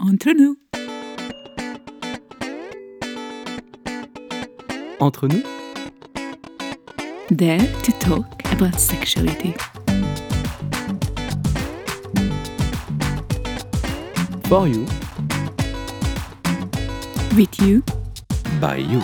Entre nous. Entre nous, There to talk about sexuality. for you, With you. by you.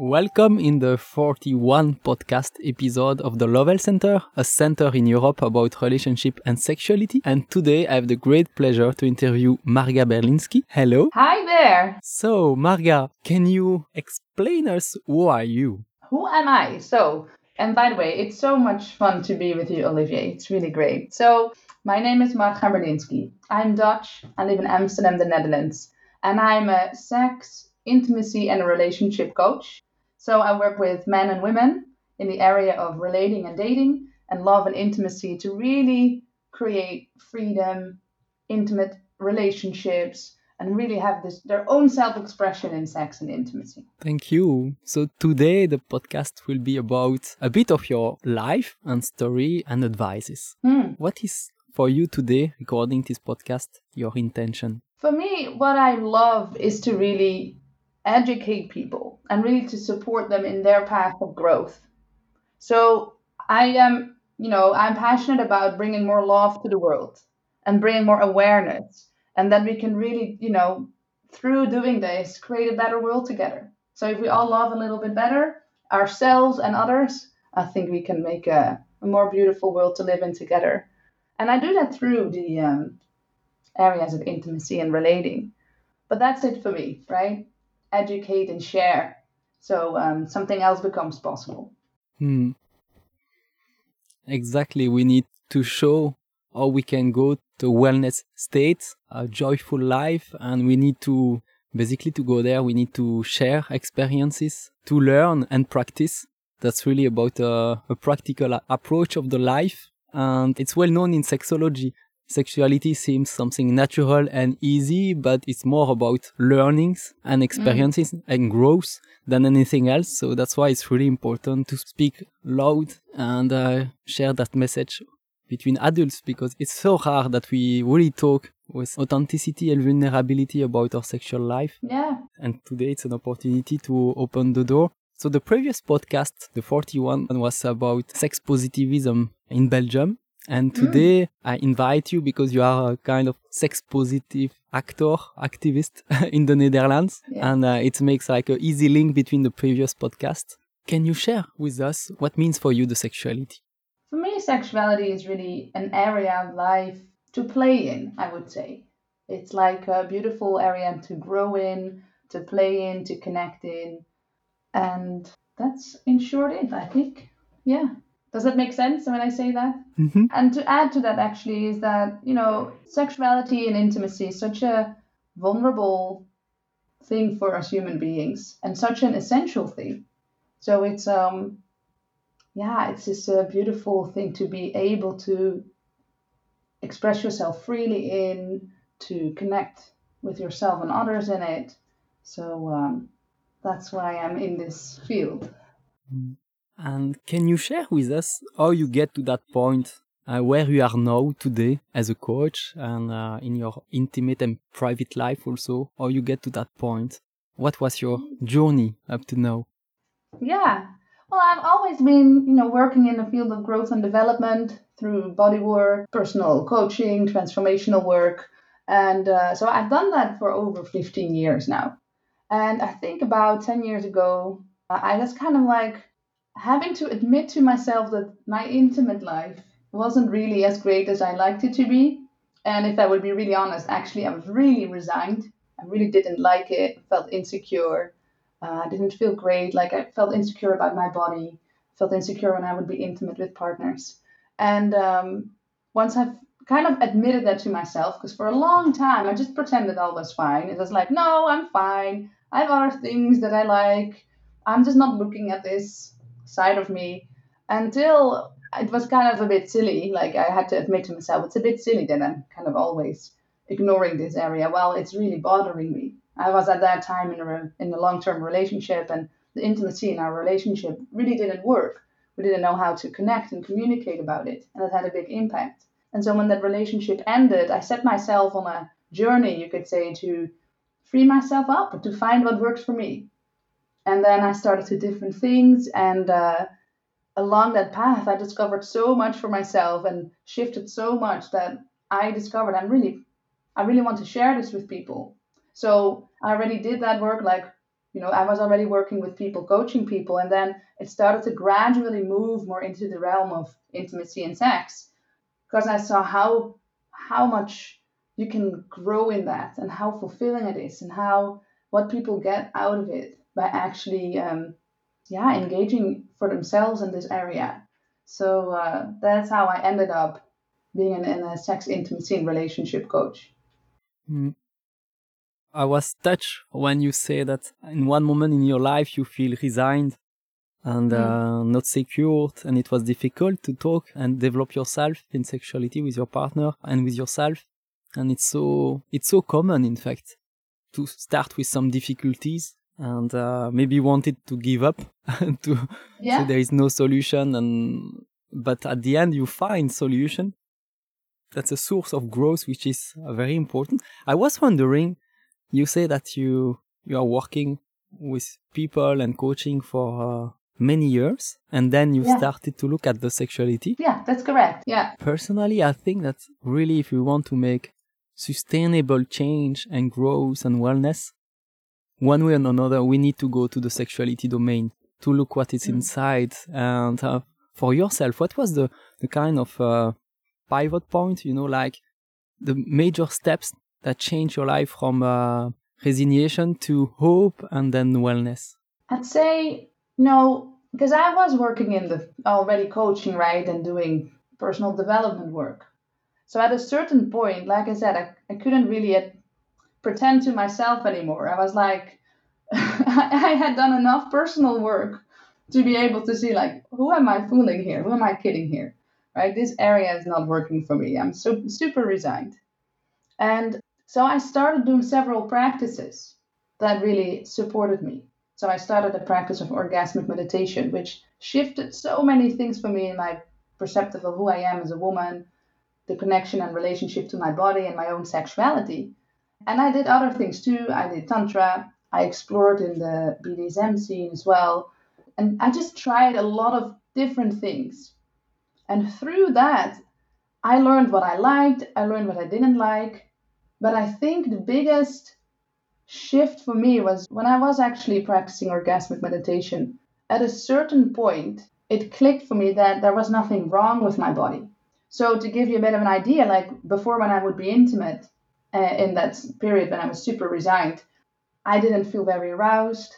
Welcome in the 41 podcast episode of the Love Health Center, a center in Europe about relationship and sexuality. And today I have the great pleasure to interview Marga Berlinski. Hello. Hi there. So, Marga, can you explain us who are you? Who am I? So, and by the way, it's so much fun to be with you, Olivier. It's really great. So, my name is Marga Berlinski. I'm Dutch. I live in Amsterdam, the Netherlands, and I'm a sex, intimacy, and relationship coach. So, I work with men and women in the area of relating and dating and love and intimacy to really create freedom, intimate relationships, and really have this their own self-expression in sex and intimacy. Thank you. So today the podcast will be about a bit of your life and story and advices. Hmm. What is for you today, recording this podcast, your intention? For me, what I love is to really educate people and really to support them in their path of growth. So I am, you know, I'm passionate about bringing more love to the world and bringing more awareness, and that we can really, you know, through doing this, create a better world together. So if we all love a little bit better ourselves and others, I think we can make a, a more beautiful world to live in together. And I do that through the um, areas of intimacy and relating. But that's it for me, right? Educate and share. So um, something else becomes possible. Hmm. Exactly. We need to show how we can go to wellness state, a joyful life, and we need to basically to go there. We need to share experiences, to learn and practice. That's really about a, a practical approach of the life, and it's well known in sexology. Sexuality seems something natural and easy, but it's more about learnings and experiences and growth than anything else. So that's why it's really important to speak loud and uh, share that message between adults because it's so hard that we really talk with authenticity and vulnerability about our sexual life. Yeah. And today it's an opportunity to open the door. So the previous podcast, the 41 one was about sex positivism in Belgium. And today I invite you because you are a kind of sex positive actor, activist in the Netherlands. Yeah. And uh, it makes like an easy link between the previous podcast. Can you share with us what means for you the sexuality? For me, sexuality is really an area of life to play in, I would say. It's like a beautiful area to grow in, to play in, to connect in. And that's in short it, I think. Yeah. Does that make sense when I say that? Mm-hmm. And to add to that, actually, is that, you know, sexuality and intimacy is such a vulnerable thing for us human beings and such an essential thing. So it's, um, yeah, it's just a beautiful thing to be able to express yourself freely in, to connect with yourself and others in it. So um, that's why I'm in this field. And can you share with us how you get to that point uh, where you are now today as a coach and uh, in your intimate and private life also? How you get to that point? What was your journey up to now? Yeah. Well, I've always been, you know, working in the field of growth and development through body work, personal coaching, transformational work. And uh, so I've done that for over 15 years now. And I think about 10 years ago, uh, I was kind of like having to admit to myself that my intimate life wasn't really as great as I liked it to be. And if I would be really honest, actually, I was really resigned. I really didn't like it, felt insecure. Uh, I didn't feel great. Like I felt insecure about my body. Felt insecure when I would be intimate with partners. And um, once I've kind of admitted that to myself, because for a long time I just pretended all was fine. It was like, no, I'm fine. I have other things that I like. I'm just not looking at this side of me until it was kind of a bit silly. Like I had to admit to myself, it's a bit silly that I'm kind of always ignoring this area. Well, it's really bothering me. I was at that time in a in a long term relationship, and the intimacy in our relationship really didn't work. We didn't know how to connect and communicate about it, and it had a big impact. And so when that relationship ended, I set myself on a journey, you could say, to free myself up, to find what works for me. And then I started to different things, and uh, along that path, I discovered so much for myself and shifted so much that I discovered I'm really, I really want to share this with people. So I already did that work, like you know, I was already working with people, coaching people, and then it started to gradually move more into the realm of intimacy and sex because I saw how how much you can grow in that and how fulfilling it is and how what people get out of it by actually um, yeah engaging for themselves in this area so uh, that's how i ended up being in, in a sex intimacy and relationship coach mm. i was touched when you say that in one moment in your life you feel resigned and mm. uh, not secured and it was difficult to talk and develop yourself in sexuality with your partner and with yourself and it's so it's so common in fact to start with some difficulties and uh, maybe wanted to give up and to yeah. so there is no solution and but at the end you find solution. That's a source of growth which is uh, very important. I was wondering you say that you you are working with people and coaching for uh, many years and then you yeah. started to look at the sexuality. Yeah that's correct. Yeah. Personally i think that really if you want to make sustainable change and growth and wellness one way or another, we need to go to the sexuality domain to look what is mm. inside. And uh, for yourself, what was the, the kind of uh, pivot point, you know, like the major steps that change your life from uh, resignation to hope and then wellness? I'd say, no, because I was working in the already coaching, right, and doing personal development work. So at a certain point, like I said, I, I couldn't really pretend to myself anymore. I was like, I had done enough personal work to be able to see, like, who am I fooling here? Who am I kidding here? Right? This area is not working for me. I'm so super resigned. And so I started doing several practices that really supported me. So I started a practice of orgasmic meditation, which shifted so many things for me in my perceptive of who I am as a woman, the connection and relationship to my body and my own sexuality. And I did other things too. I did Tantra. I explored in the BDSM scene as well. And I just tried a lot of different things. And through that, I learned what I liked, I learned what I didn't like. But I think the biggest shift for me was when I was actually practicing orgasmic meditation. At a certain point, it clicked for me that there was nothing wrong with my body. So, to give you a bit of an idea, like before when I would be intimate, uh, in that period when I was super resigned, I didn't feel very aroused.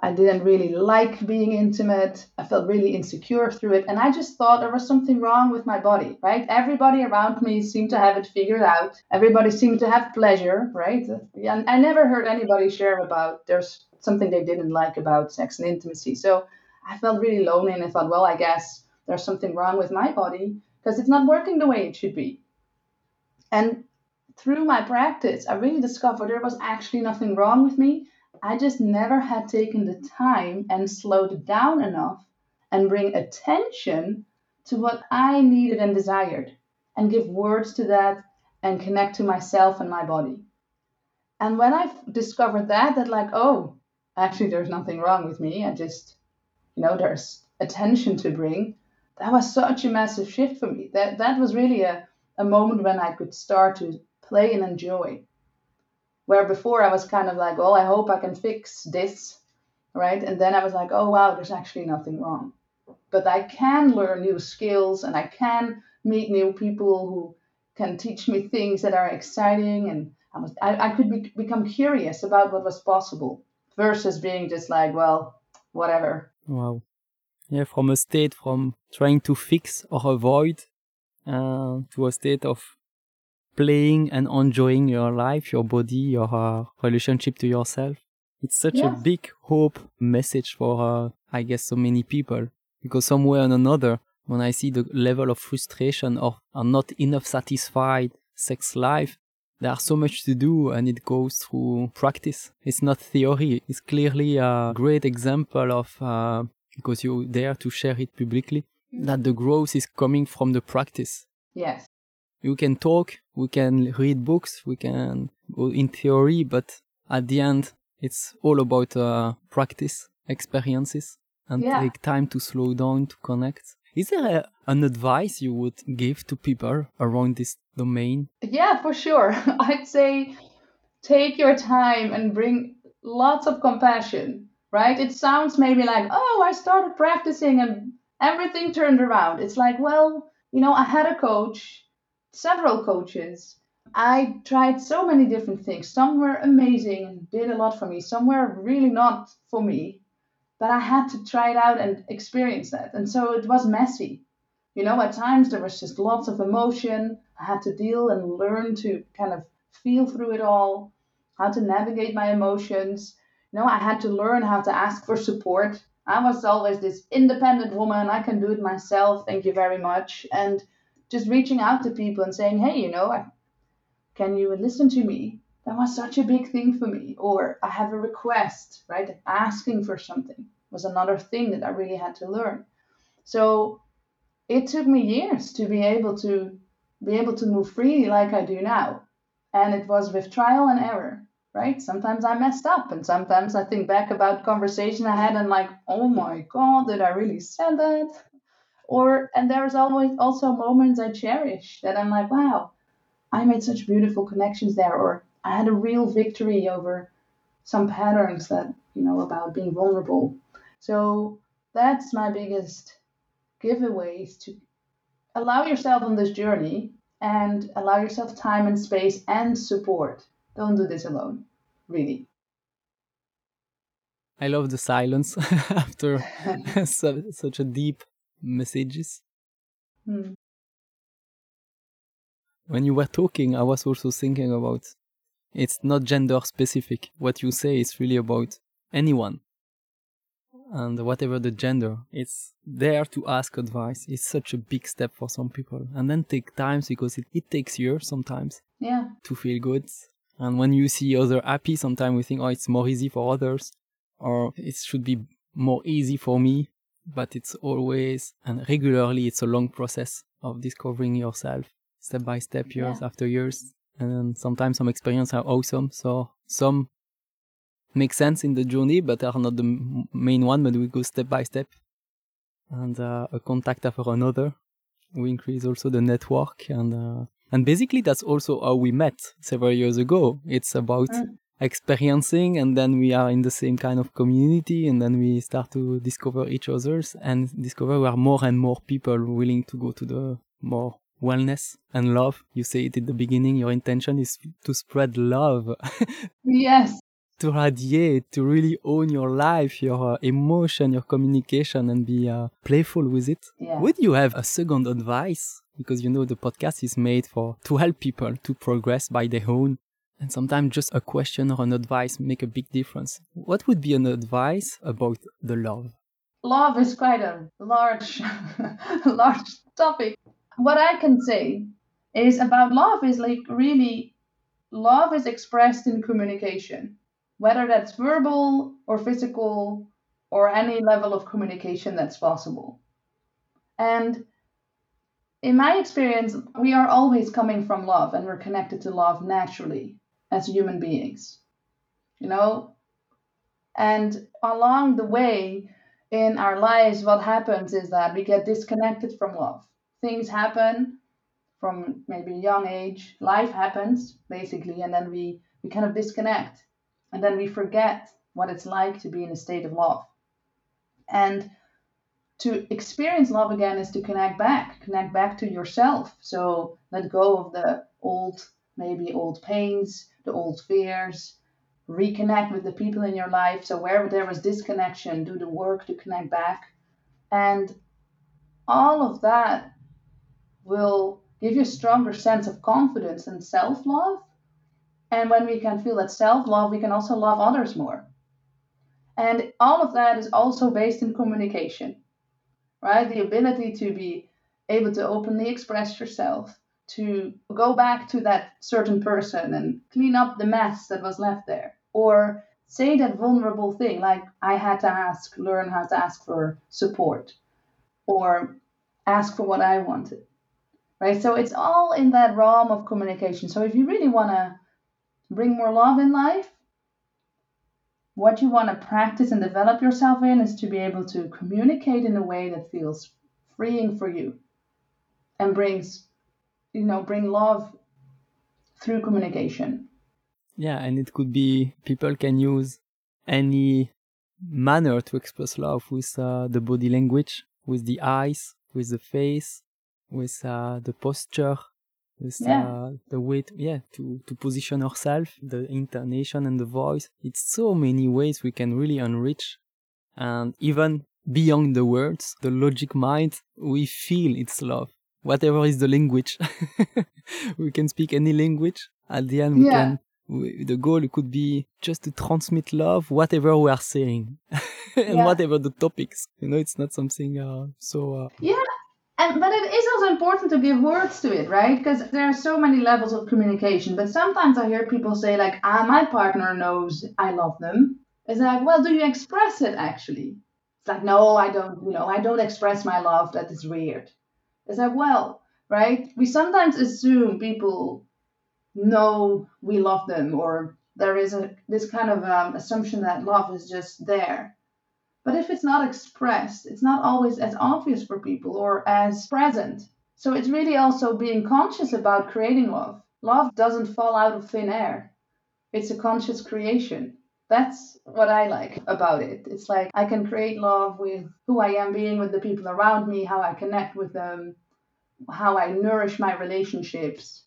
I didn't really like being intimate. I felt really insecure through it. And I just thought there was something wrong with my body, right? Everybody around me seemed to have it figured out. Everybody seemed to have pleasure, right? I never heard anybody share about there's something they didn't like about sex and intimacy. So I felt really lonely and I thought, well, I guess there's something wrong with my body because it's not working the way it should be. And through my practice, I really discovered there was actually nothing wrong with me. I just never had taken the time and slowed down enough and bring attention to what I needed and desired and give words to that and connect to myself and my body. And when I discovered that, that like, oh, actually, there's nothing wrong with me. I just, you know, there's attention to bring. That was such a massive shift for me. That that was really a, a moment when I could start to play and enjoy. Where before I was kind of like, oh, I hope I can fix this, right? And then I was like, oh, wow, there's actually nothing wrong. But I can learn new skills and I can meet new people who can teach me things that are exciting. And I, was, I, I could be, become curious about what was possible versus being just like, well, whatever. Wow. Yeah, from a state from trying to fix or avoid uh, to a state of playing and enjoying your life, your body, your uh, relationship to yourself. It's such yeah. a big hope message for, uh, I guess, so many people. Because somewhere or another, when I see the level of frustration or are not enough satisfied sex life, there are so much to do and it goes through practice. It's not theory. It's clearly a great example of, uh, because you dare to share it publicly, that the growth is coming from the practice. Yes. You can talk, we can read books, we can in theory, but at the end, it's all about uh, practice, experiences, and Yeah. take time to slow down to connect. Is there a, an advice you would give to people around this domain? Yeah, for sure. I'd say take your time and bring lots of compassion, right? It sounds maybe like, oh, I started practicing and everything turned around. It's like, well, you know, I had a coach, several coaches. I tried so many different things. Some were amazing and did a lot for me, some were really not for me. But I had to try it out and experience that. And so it was messy. You know, at times there was just lots of emotion. I had to deal and learn to kind of feel through it all, how to navigate my emotions. You know, I had to learn how to ask for support. I was always this independent woman. I can do it myself. Thank you very much. And just reaching out to people and saying, hey, you know, can you listen to me? That was such a big thing for me. Or I have a request, right? Asking for something was another thing that I really had to learn. So it took me years to be able to be able to move freely like I do now. And it was with trial and error, right? Sometimes I messed up and sometimes I think back about conversation I had and like, oh my god, did I really say that? Or and there's always also moments I cherish that I'm like, wow, I made such beautiful connections there, or I had a real victory over some patterns that, you know, about being vulnerable. So that's my biggest giveaways to allow yourself on this journey and allow yourself time and space and support. Don't do this alone, really. I love the silence after such a deep messages. Hmm. When you were talking, I was also thinking about it's not gender specific. What you say is really about anyone. And whatever the gender, it's there to ask advice. It's such a big step for some people. And then take time because it, it takes years sometimes Yeah, to feel good. And when you see other happy, sometimes we think, oh, it's more easy for others, or it should be more easy for me. But it's always and regularly, it's a long process of discovering yourself step by step, years Yeah. after years. And sometimes some experiences are awesome. So some make sense in the journey, but are not the m- main one, but we go step by step. And uh, a contact after another. We increase also the network and uh, and basically that's also how we met several years ago. It's about Mm. Experiencing and then we are in the same kind of community and then we start to discover each others and discover we are more and more people willing to go to the more wellness and love. You say it in the beginning, your intention is to spread love, yes, to radiate, to really own your life, your uh, emotion, your communication and be uh, playful with it. yeah. Would you have a second advice? Because you know the podcast is made for to help people to progress by their own. And sometimes just a question or an advice make a big difference. What would be an advice about the love? love is quite a large large topic what i can say is about love is like really love is expressed in communication whether that's verbal or physical or any level of communication that's possible and in my experience we are always coming from love and we're connected to love naturally as human beings you know and along the way in our lives, what happens is that we get disconnected from love. Things happen from maybe a young age, life happens basically, and then we, we kind of disconnect. And then we forget what it's like to be in a state of love. And to experience love again is to connect back, connect back to yourself. So let go of the old, maybe old pains, the old fears, reconnect with the people in your life. So wherever there was disconnection, do the work to connect back. And all of that will give you a stronger sense of confidence and self-love. And when we can feel that self-love, we can also love others more. And all of that is also based in communication, right? The ability to be able to openly express yourself, to go back to that certain person and clean up the mess that was left there, or say that vulnerable thing like, I had to ask, learn how to ask for support, or ask for what I wanted, right? So it's all in that realm of communication. So if you really want to bring more love in life, what you want to practice and develop yourself in is to be able to communicate in a way that feels freeing for you and brings you know bring love through communication. Yeah and it could be people can use any manner to express love with uh, the body language with the eyes with the face with uh, the posture with Yeah. uh, the way to, yeah to to position ourselves the intonation and the voice. It's so many ways we can really enrich and even beyond the words the logic mind we feel it's love whatever is the language. We can speak any language. At the end we Yeah. can we, the goal could be just to transmit love whatever we are saying and Yeah. whatever the topics. You know it's not something uh, so uh, and but it is also important to give words to it right? Because there are so many levels of communication but sometimes i hear people say like ah my partner knows i love them. It's like well do you express it actually? It's like no i don't you know i don't express my love that is weird it's like well right? We sometimes assume people know we love them or there is a this kind of um, assumption that love is just there. But if it's not expressed it's not always as obvious for people or as present. So it's really also being conscious about creating love. Love doesn't fall out of thin air. It's a conscious creation that's what I like about it. It's like I can create love with who I am being with the people around me, how I connect with them, how I nourish my relationships.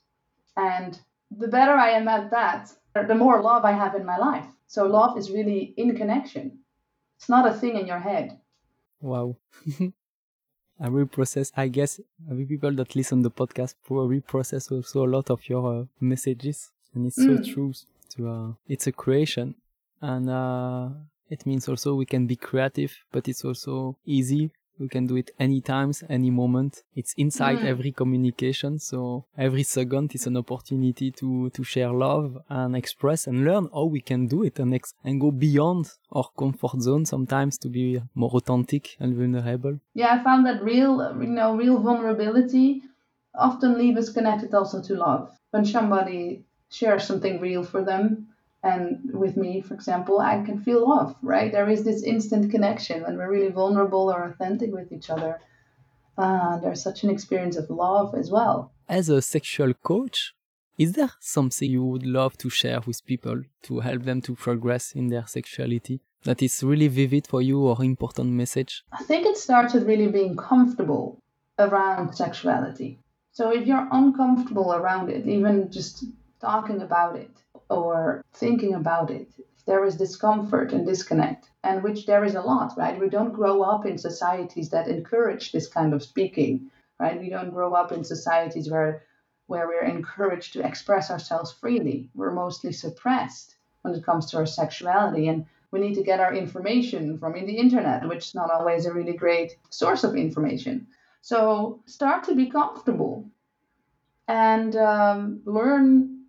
And the better I am at that, the more love I have in my life. So love is really in connection. It's not a thing in your head. Wow. I will process, I guess, every people that listen the podcast probably process also a lot of your uh, messages. And it's so Mm. true to, uh, it's a creation. And, uh, it means also we can be creative, but it's also easy. We can do it any times, any moment. It's inside Mm. every communication. So every second is an opportunity to, to share love and express and learn how we can do it and, ex- and go beyond our comfort zone sometimes to be more authentic and vulnerable. Yeah, I found that real, you know, real vulnerability often leave us connected also to love. When somebody shares something real for them, and with me, for example, I can feel love, right? There is this instant connection when we're really vulnerable or authentic with each other. Uh, there's such an experience of love as well. As a sexual coach, is there something you would love to share with people to help them to progress in their sexuality that is really vivid for you or important message? I think it starts with really being comfortable around sexuality. So if you're uncomfortable around it, even just talking about it or thinking about it, there is discomfort and disconnect, and which there is a lot, right? We don't grow up in societies that encourage this kind of speaking, right? We don't grow up in societies where where we're encouraged to express ourselves freely. We're mostly suppressed when it comes to our sexuality and we need to get our information from in the internet, which is not always a really great source of information. So start to be comfortable and um, learn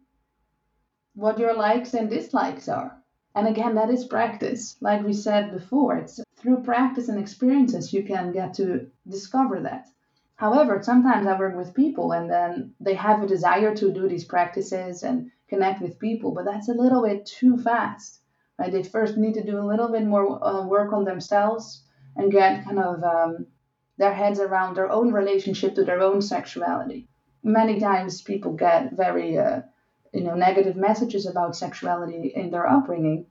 what your likes and dislikes are. And again, that is practice. Like we said before, it's through practice and experiences you can get to discover that. However, sometimes I work with people and then they have a desire to do these practices and connect with people, but that's a little bit too fast. Right? They first need to do a little bit more uh, work on themselves and get kind of um, their heads around their own relationship to their own sexuality. Many times people get very uh, you know negative messages about sexuality in their upbringing.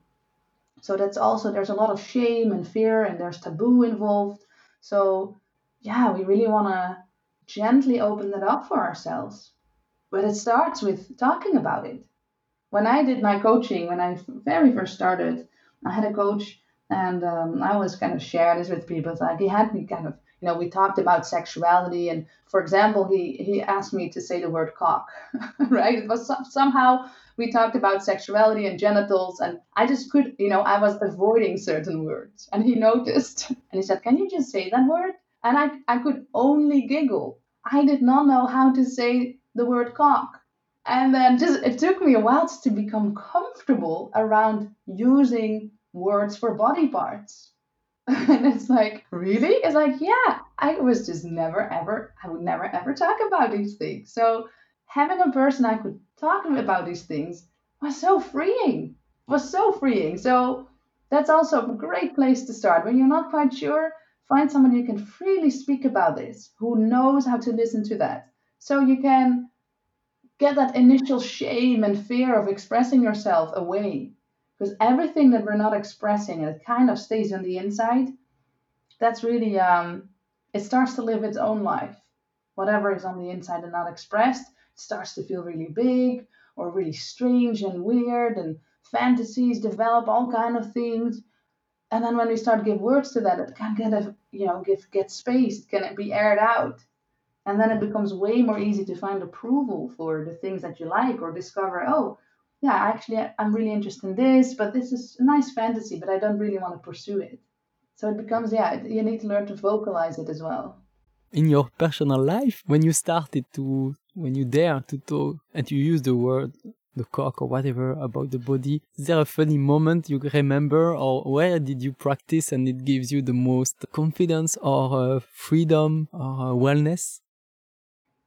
So that's also there's a lot of shame and fear and there's taboo involved. So yeah, we really want to gently open that up for ourselves. But it starts with talking about it. When I did my coaching, when I very first started, I had a coach and um, I always kind of share this with people. It's like he had me kind of, you know, we talked about sexuality, and for example, he he asked me to say the word cock, right? It was some, somehow we talked about sexuality and genitals, and I just could, you know, I was avoiding certain words, and he noticed, and he said, "Can you just say that word?" And I I could only giggle. I did not know how to say the word cock. And then just it took me a while to become comfortable around using words for body parts. and it's like, really? It's like, yeah, I was just never ever, I would never ever talk about these things. So having a person I could talk about these things was so freeing, was so freeing. So that's also a great place to start. When you're not quite sure, find someone you can freely speak about this, who knows how to listen to that. So you can get that initial shame and fear of expressing yourself away because everything that we're not expressing it kind of stays on the inside. That's really um it starts to live its own life. Whatever is on the inside and not expressed starts to feel really big or really strange and weird and fantasies develop all kind of things. And then when we start give words to that it can get a you know give get space it can be aired out? And then it becomes way more easy to find approval for the things that you like or discover oh yeah, actually, I'm really interested in this, but this is a nice fantasy, but I don't really want to pursue it. So it becomes, yeah, you need to learn to vocalize it as well. In your personal life, when you started to, when you dare to talk and you use the word, the cock or whatever about the body, is there a funny moment you remember or where did you practice and it gives you the most confidence or uh, freedom or uh, wellness?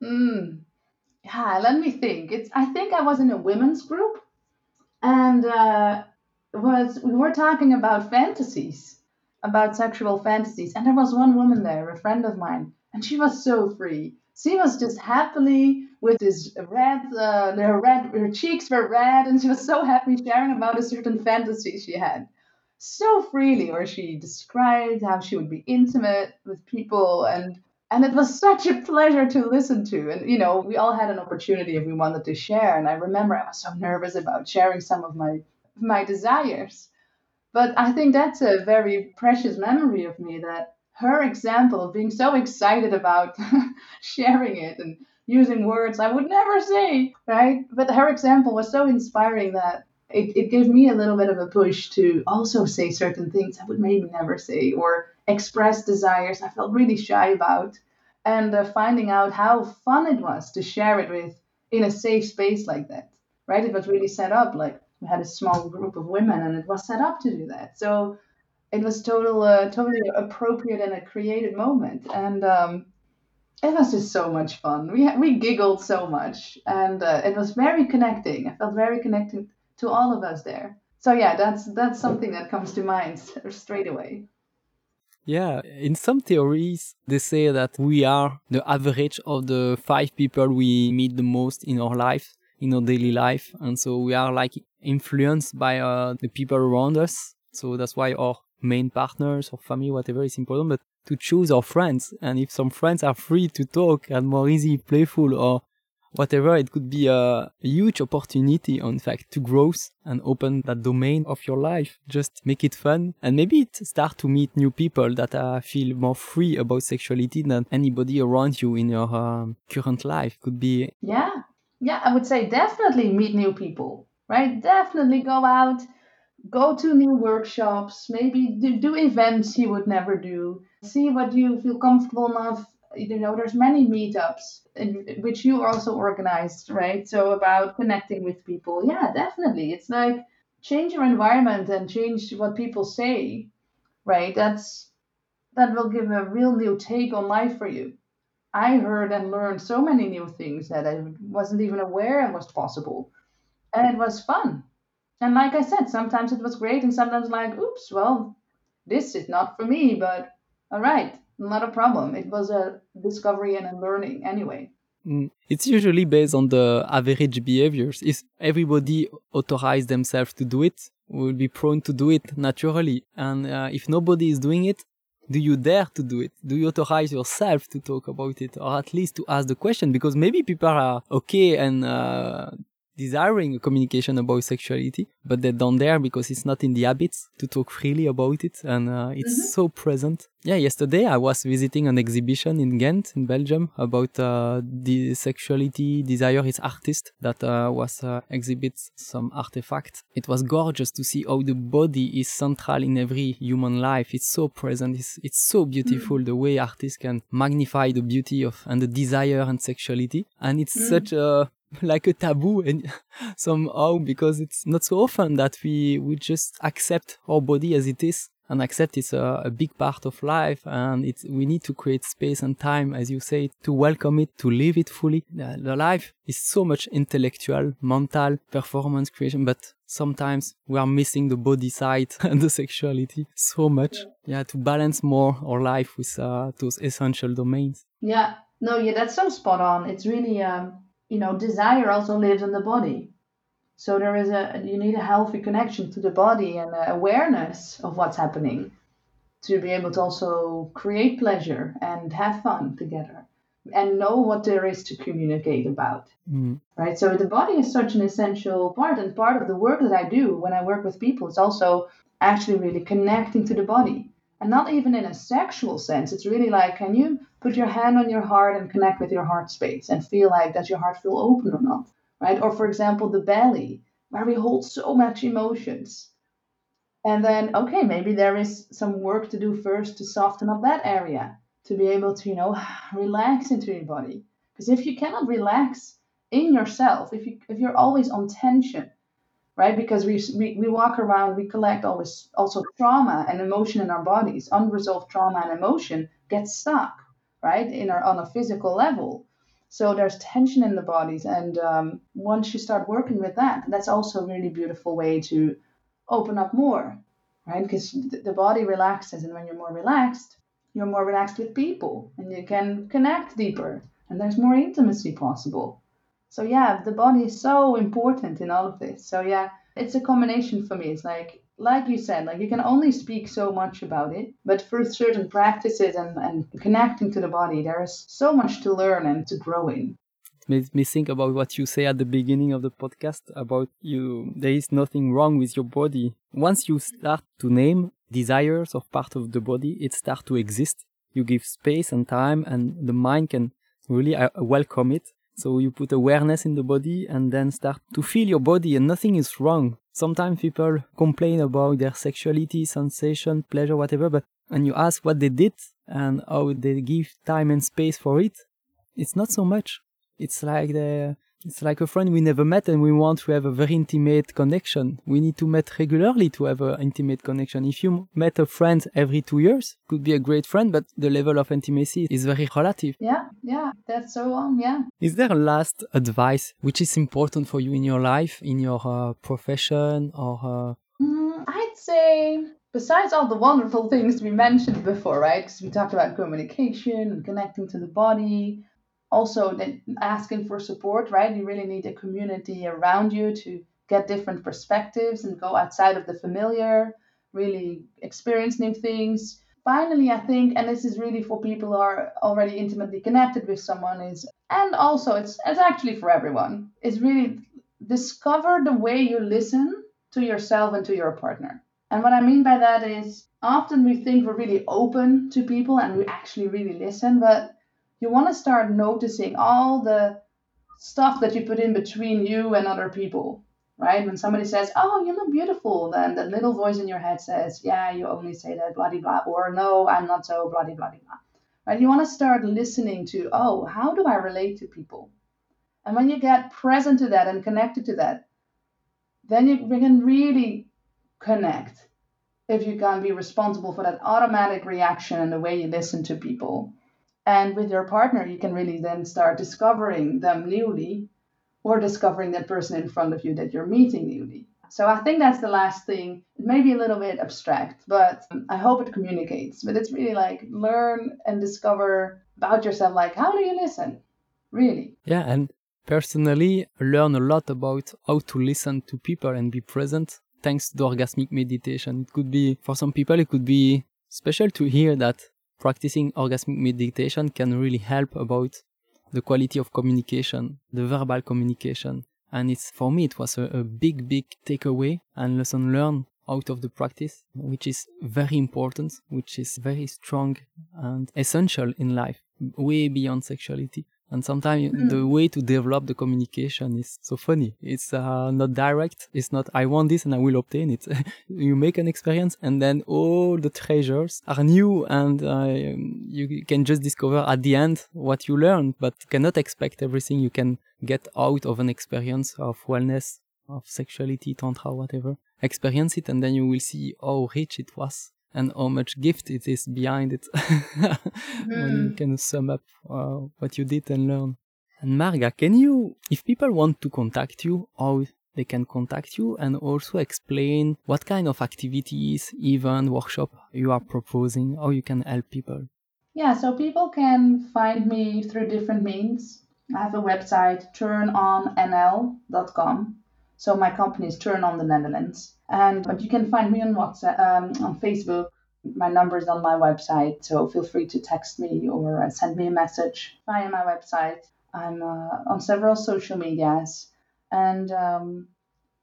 Hmm yeah, let me think. It's I think I was in a women's group, and uh, was we were talking about fantasies, about sexual fantasies, and there was one woman there, a friend of mine, and she was so free. She was just happily with this red, uh, her red, her cheeks were red, and she was so happy sharing about a certain fantasy she had, so freely. Or she described how she would be intimate with people and and it was such a pleasure to listen to. And you know we all had an opportunity if we wanted to share. And i remember i was so nervous about sharing some of my my desires. But i think that's a very precious memory of me that her example of being so excited about sharing it and using words i would never say right? But her example was so inspiring that it, it gave me a little bit of a push to also say certain things I would maybe never say or express desires I felt really shy about. And uh, finding out how fun it was to share it with in a safe space like that, right? It was really set up like we had a small group of women and it was set up to do that. So it was total, uh, totally appropriate and a creative moment. And um, it was just so much fun. We we giggled so much, and uh, it was very connecting. I felt very connected to all of us there. So yeah, that's that's something that comes to mind straight away. Yeah, in some theories, they say that we are the average of the five people we meet the most in our life, in our daily life. And so we are like influenced by uh, the people around us. So that's why our main partners or family, whatever, is important. But to choose our friends, and if some friends are free to talk and more easy, playful, or whatever, it could be a huge opportunity, in fact, to growth and open that domain of your life. Just make it fun and maybe it start to meet new people that uh, feel more free about sexuality than anybody around you in your um, current life could be. Yeah. Yeah. I would say definitely meet new people, right? Definitely go out, go to new workshops, maybe do, do events you would never do. See what you feel comfortable enough you know there's many meetups in, which you also organized right? So about connecting with people. Yeah definitely. It's like change your environment and change what people say right? That's that will give a real new take on life for you. I heard and learned so many new things that i wasn't even aware was possible. And it was fun. And like i said sometimes it was great and sometimes like oops well this is not for me but all right not a problem. It was a discovery and a learning anyway. Mm. It's usually based on the average behaviors. If everybody authorize themselves to do it, will be prone to do it naturally. And uh, if nobody is doing it, do you dare to do it? Do you authorize yourself to talk about it, or at least to ask the question? Because maybe people are okay and uh, desiring a communication about sexuality, but they don't dare because it's not in the habits to talk freely about it, and uh, it's mm-hmm. so present. Yeah, yesterday I was visiting an exhibition in Ghent, in Belgium, about uh, the sexuality desire is artist that uh, was uh, exhibits some artifact. It was gorgeous to see how the body is central in every human life. It's so present. It's, it's so beautiful mm. the way artists can magnify the beauty of and the desire and sexuality, and it's mm. such a like a taboo and somehow because it's not so often that we we just accept our body as it is and accept it's a, a, big part of life and it's we need to create space and time as you say to welcome it to live it fully. The, the life is so much intellectual mental performance creation but sometimes we are missing the body side and the sexuality so much. Yeah, yeah to balance more our life with uh, those essential domains. Yeah. No yeah that's so spot on. It's really um you know desire also lives in the body so there is a you need a healthy connection to the body and awareness of what's happening to be able to also create pleasure and have fun together and know what there is to communicate about. Mm. Right? So the body is such an essential part and part of the work that I do when I work with people is also actually really connecting to the body. And not even in a sexual sense. It's really like can you put your hand on your heart and connect with your heart space and feel like does your heart feel open or not? right? Or for example, the belly, where we hold so much emotions. And then, okay, maybe there is some work to do first to soften up that area, to be able to, you know, relax into your body. Because if you cannot relax in yourself, if you if you're always on tension, right? Because we, we we walk around, we collect always also trauma and emotion in our bodies. Unresolved trauma and emotion gets stuck, right, in our on a physical level. So there's tension in the bodies, and um, once you start working with that, that's also a really beautiful way to open up more, right? Because the body relaxes, and when you're more relaxed, you're more relaxed with people, and you can connect deeper, and there's more intimacy possible. So yeah, the body is so important in all of this. So yeah, it's a combination for me. It's like like you said, like you can only speak so much about it, but through certain practices and, and connecting to the body, there is so much to learn and to grow in. Made me think about what you say at the beginning of the podcast about you. There is nothing wrong with your body. Once you start to name desires of part of the body, it starts to exist. You give space and time, and the mind can really uh, welcome it. So you put awareness in the body and then start to feel your body and nothing is wrong. Sometimes people complain about their sexuality, sensation, pleasure, whatever, but when you ask what they did and how they give time and space for it, it's not so much. It's like the it's like a friend we never met and we want to have a very intimate connection. We need to meet regularly to have an intimate connection. If you met a friend every two years, could be a great friend, but the level of intimacy is very relative. Yeah, yeah, that's so on, yeah. Is there a last advice which is important for you in your life, in your uh, profession or? Uh... Mm, I'd say besides all the wonderful things we mentioned before, right? Because we talked about communication and connecting to the body, also then asking for support, right? You really need a community around you to get different perspectives and go outside of the familiar, really experience new things. Finally, I think, and this is really for people who are already intimately connected with someone, is and also it's it's actually for everyone, is really discover the way you listen to yourself and to your partner. And what I mean by that is often we think we're really open to people and we actually really listen, but you want to start noticing all the stuff that you put in between you and other people, right? When somebody says, Oh, you look beautiful, then the little voice in your head says, Yeah, you only say that, blah, blah, or no, I'm not so, blah, blah, blah, blah. Right? You want to start listening to, Oh, how do I relate to people? And when you get present to that and connected to that, then you can really connect if you can be responsible for that automatic reaction and the way you listen to people and with your partner, you can really then start discovering them newly or discovering that person in front of you that you're meeting newly. So I think that's the last thing. It may be a little bit abstract, but um, I hope it communicates. But it's really like learn and discover about yourself. Like, how do you listen? Really? Yeah. And personally, learn a lot about how to listen to people and be present thanks to orgasmic meditation. It could be, for some people, it could be special to hear that practicing orgasmic meditation can really help about the quality of communication, the verbal communication. And it's for me, it was a, a big, big takeaway and lesson learned out of the practice, which is very important, which is very strong and essential in life, way beyond sexuality. And sometimes mm. the way to develop the communication is so funny. It's uh, not direct. It's not, I want this and I will obtain it. you make an experience and then all the treasures are new and uh, you can just discover at the end what you learned, but you cannot expect everything you can get out of an experience of wellness, of sexuality, tantra, whatever. Experience it and then you will see how rich it was and how much gift it is behind it when you can sum up uh, what you did and learn. And Marga, can you, if people want to contact you, how they can contact you and also explain what kind of activities, event, workshop you are proposing, how you can help people? Yeah, so people can find me through different means. I have a website, turnonnl.com. So my company is Turn On the Netherlands. And but you can find me on WhatsApp, um, on Facebook. My number is on my website, so feel free to text me or uh, send me a message via my website. I'm uh, on several social medias, and um,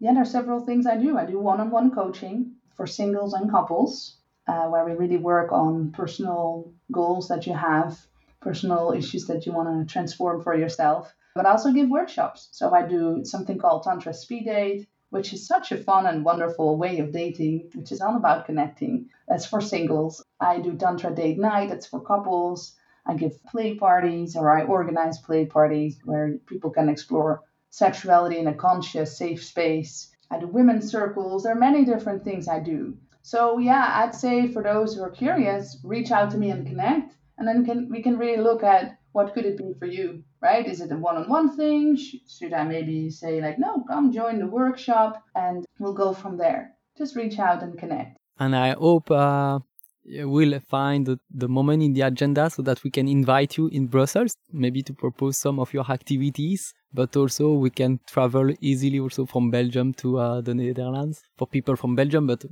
yeah, there are several things I do. I do one-on-one coaching for singles and couples, uh, where we really work on personal goals that you have, personal issues that you want to transform for yourself. But I also give workshops. So I do something called Tantra Speed Date, which is such a fun and wonderful way of dating, which is all about connecting. That's for singles. I do Tantra Date Night, that's for couples. I give play parties or I organize play parties where people can explore sexuality in a conscious, safe space. I do women's circles. There are many different things I do. So yeah, I'd say for those who are curious, reach out to me and connect, and then can we can really look at what could it be for you, right? Is it a one-on-one thing? Should I maybe say like, no, come join the workshop, and we'll go from there. Just reach out and connect. And I hope uh, we'll find the, the moment in the agenda so that we can invite you in Brussels, maybe to propose some of your activities. But also we can travel easily also from Belgium to uh, the Netherlands for people from Belgium, but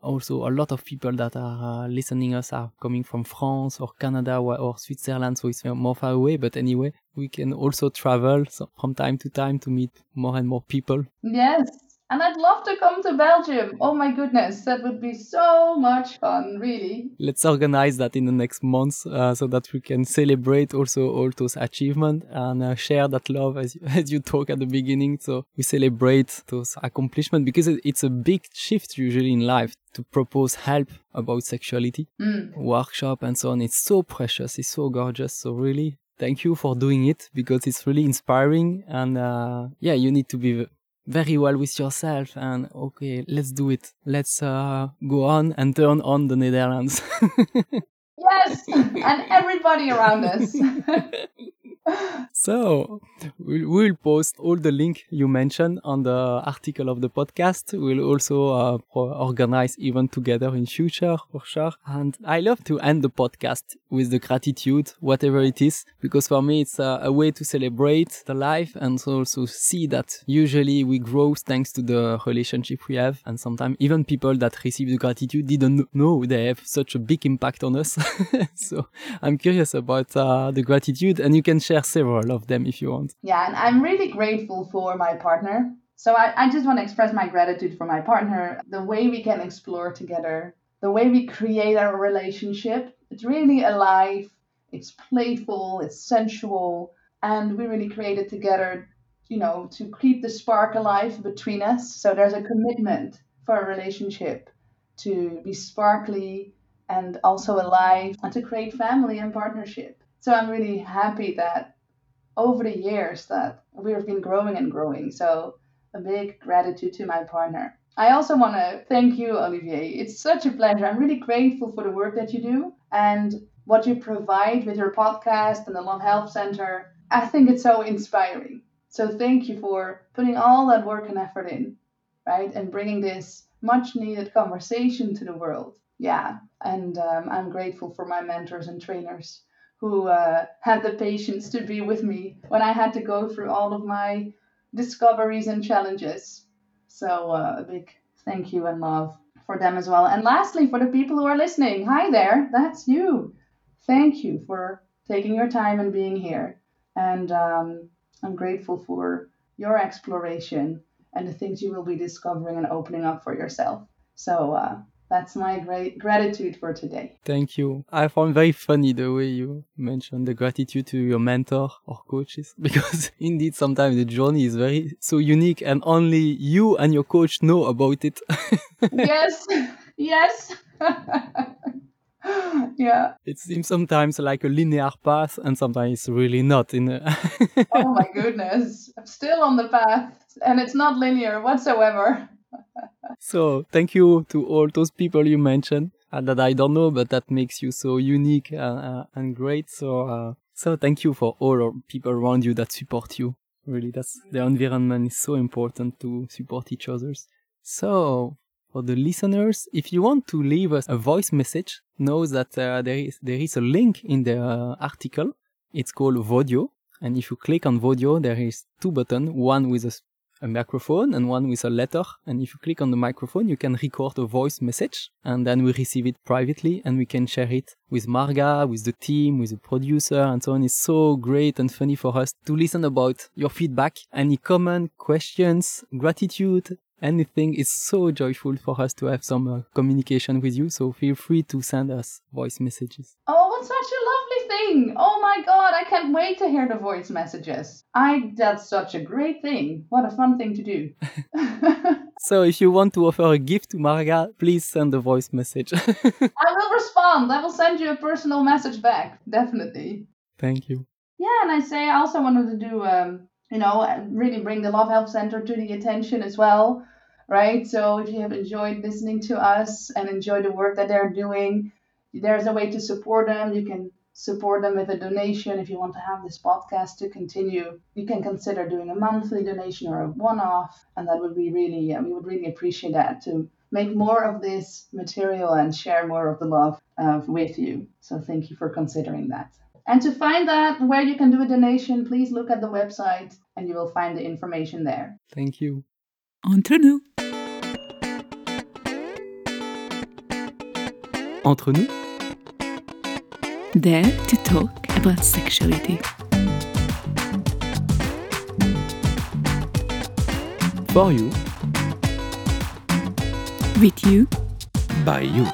also a lot of people that are uh, listening us are coming from France or Canada or, or, Switzerland, so it's more far away. But anyway, we can also travel so from time to time to meet more and more people. Yes, and I'd love to come to Belgium. Oh my goodness, that would be so much fun, really. Let's organize that in the next months uh, so that we can celebrate also all those achievements and uh, share that love as, as you talk at the beginning. So we celebrate those accomplishments because it's a big shift usually in life to propose help about sexuality, mm. workshop and so on. It's so precious. It's so gorgeous. So really thank you for doing it because it's really inspiring and uh, yeah, you need to be very well with yourself and okay let's do it. Let's uh, go on and turn on the netherlands. Yes! And everybody around us so we'll, post all the link you mentioned on the article of the podcast. We'll also uh, organize event together in future for sure. And i love to end the podcast with the gratitude whatever it is because for me it's a, a way to celebrate the life and also see that usually we grow thanks to the relationship we have. And sometimes even people that receive the gratitude didn't know they have such a big impact on us. So i'm curious about uh, the gratitude. And you can share several of them if you want. Yeah, and I'm really grateful for my partner. So I, I just want to express my gratitude for my partner, the way we can explore together, the way we create our relationship. It's really alive, it's playful, it's sensual, and we really create it together, you know, to keep the spark alive between us. So there's a commitment for a relationship to be sparkly and also alive and to create family and partnership. So I'm really happy that over the years that we've been growing and growing. So a big gratitude to my partner. I also want to thank you, Olivier. It's such a pleasure. I'm really grateful for the work that you do and what you provide with your podcast and the Love Health Center. I think it's so inspiring. So thank you for putting all that work and effort in, right? And bringing this much needed conversation to the world. Yeah. And um, I'm grateful for my mentors and trainers who uh, had the patience to be with me when I had to go through all of my discoveries and challenges. So, uh, a big thank you and love for them as well. And lastly, for the people who are listening, hi there, that's you. Thank you for taking your time and being here. And um, I'm grateful for your exploration and the things you will be discovering and opening up for yourself. So, uh, that's my great gratitude for today. Thank you. I found very funny the way you mentioned the gratitude to your mentor or coaches because indeed sometimes the journey is very so unique and only you and your coach know about it. yes. Yes. yeah. It seems sometimes like a linear path and sometimes it's really not in a Oh my goodness. I'm still on the path and it's not linear whatsoever so thank you to all those people you mentioned uh, that I don't know, but that makes you so unique uh, uh, and great. So, uh, so thank you for all people around you that support you. Really, that's the environment is so important to support each others. So, for the listeners, if you want to leave us a voice message, know that uh, there is there is a link in the uh, article. It's called Vodio, and if you click on Vodio, there is two buttons, one with a, a microphone and one with a letter. And if you click on the microphone, you can record a voice message, and then we receive it privately, and we can share it with Marga, with the team, with the producer, and so on. It's so great and funny for us to listen about your feedback, any comment, questions, gratitude, anything is so joyful for us to have some uh, communication with you. So feel free to send us voice messages. Oh, what such a lovely thing! Oh my god, I can't wait to hear the voice messages. I that's such a great thing. What a fun thing to do. So if you want to offer a gift to Marga, please send a voice message. I will respond. I will send you a personal message back. Definitely. Thank you. Yeah, and I say I also wanted to do, um, you know, and really bring the Love Health Center to the attention as well, right? So if you have enjoyed listening to us and enjoy the work that they're doing, there's a way to support them. You can support them with a donation if you want to have this podcast to continue. You can consider doing a monthly donation or a one-off, and that would be really, uh, we would really appreciate that to make more of this material and share more of the love uh, with you. So thank you for considering that. And to find that where you can do a donation, please look at the website and you will find the information there. Thank you. Entre nous. Entre nous, There to talk about sexuality. for you, With you. by you.